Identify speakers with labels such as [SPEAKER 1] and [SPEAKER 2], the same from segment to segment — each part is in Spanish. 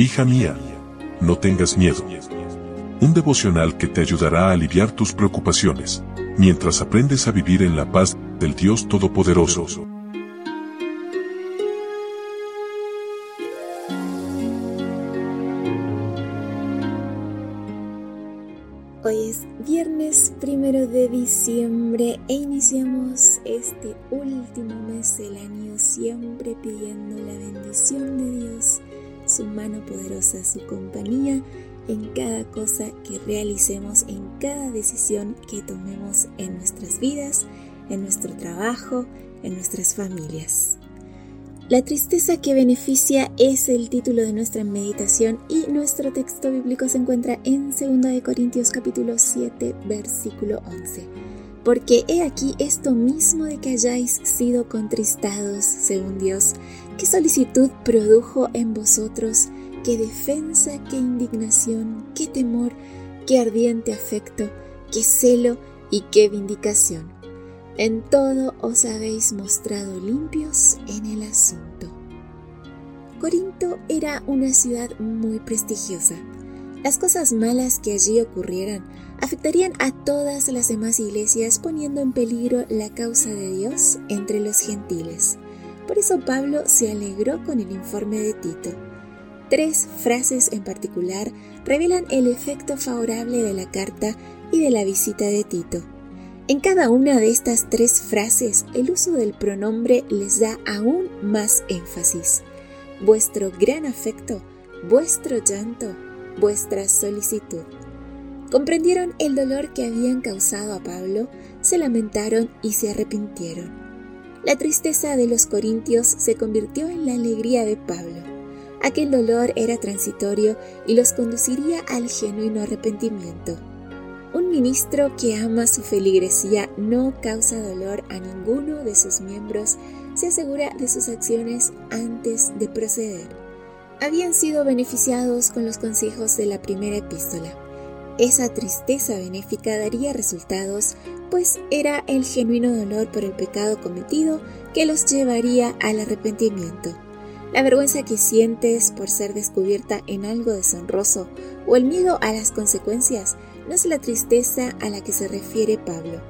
[SPEAKER 1] Hija mía, no tengas miedo. Un devocional que te ayudará a aliviar tus preocupaciones, mientras aprendes a vivir en la paz del Dios Todopoderoso.
[SPEAKER 2] Hoy es viernes primero de diciembre e iniciamos este último mes del año siempre pidiendo la bendición de Dios su mano poderosa, su compañía en cada cosa que realicemos, en cada decisión que tomemos en nuestras vidas, en nuestro trabajo, en nuestras familias. La tristeza que beneficia es el título de nuestra meditación y nuestro texto bíblico se encuentra en 2 Corintios capítulo 7 versículo 11. Porque he aquí esto mismo de que hayáis sido contristados según Dios, ¿Qué solicitud produjo en vosotros? ¿Qué defensa, qué indignación, qué temor, qué ardiente afecto, qué celo y qué vindicación? En todo os habéis mostrado limpios en el asunto. Corinto era una ciudad muy prestigiosa. Las cosas malas que allí ocurrieran afectarían a todas las demás iglesias poniendo en peligro la causa de Dios entre los gentiles. Por eso Pablo se alegró con el informe de Tito. Tres frases en particular revelan el efecto favorable de la carta y de la visita de Tito. En cada una de estas tres frases, el uso del pronombre les da aún más énfasis. Vuestro gran afecto, vuestro llanto, vuestra solicitud. Comprendieron el dolor que habían causado a Pablo, se lamentaron y se arrepintieron. La tristeza de los corintios se convirtió en la alegría de Pablo. Aquel dolor era transitorio y los conduciría al genuino arrepentimiento. Un ministro que ama su feligresía no causa dolor a ninguno de sus miembros, se asegura de sus acciones antes de proceder. Habían sido beneficiados con los consejos de la primera epístola. Esa tristeza benéfica daría resultados pues era el genuino dolor por el pecado cometido que los llevaría al arrepentimiento. La vergüenza que sientes por ser descubierta en algo deshonroso o el miedo a las consecuencias no es la tristeza a la que se refiere Pablo.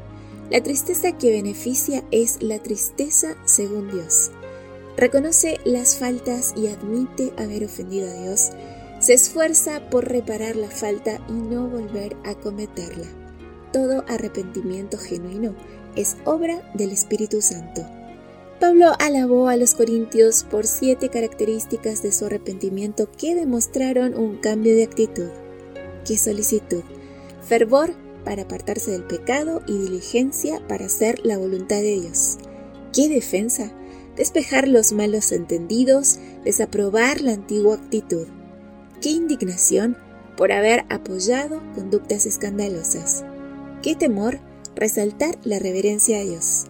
[SPEAKER 2] La tristeza que beneficia es la tristeza según Dios. Reconoce las faltas y admite haber ofendido a Dios. Se esfuerza por reparar la falta y no volver a cometerla todo arrepentimiento genuino es obra del Espíritu Santo. Pablo alabó a los corintios por siete características de su arrepentimiento que demostraron un cambio de actitud. ¿Qué solicitud? Fervor para apartarse del pecado y diligencia para hacer la voluntad de Dios. ¿Qué defensa? Despejar los malos entendidos, desaprobar la antigua actitud. ¿Qué indignación? Por haber apoyado conductas escandalosas. Qué temor resaltar la reverencia a Dios.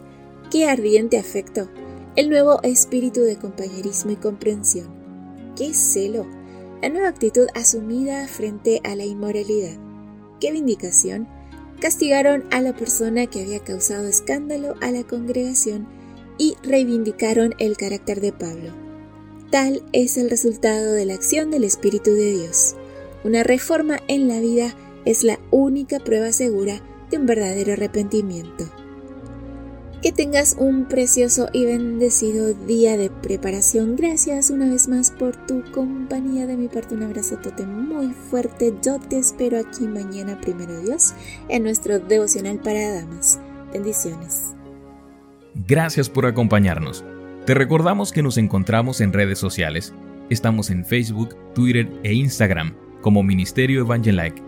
[SPEAKER 2] Qué ardiente afecto, el nuevo espíritu de compañerismo y comprensión. Qué celo, la nueva actitud asumida frente a la inmoralidad. Qué vindicación, castigaron a la persona que había causado escándalo a la congregación y reivindicaron el carácter de Pablo. Tal es el resultado de la acción del Espíritu de Dios. Una reforma en la vida es la única prueba segura de un verdadero arrepentimiento. Que tengas un precioso y bendecido día de preparación. Gracias una vez más por tu compañía. De mi parte, un abrazo tote muy fuerte. Yo te espero aquí mañana, primero Dios, en nuestro devocional para damas. Bendiciones.
[SPEAKER 3] Gracias por acompañarnos. Te recordamos que nos encontramos en redes sociales. Estamos en Facebook, Twitter e Instagram como Ministerio Evangelike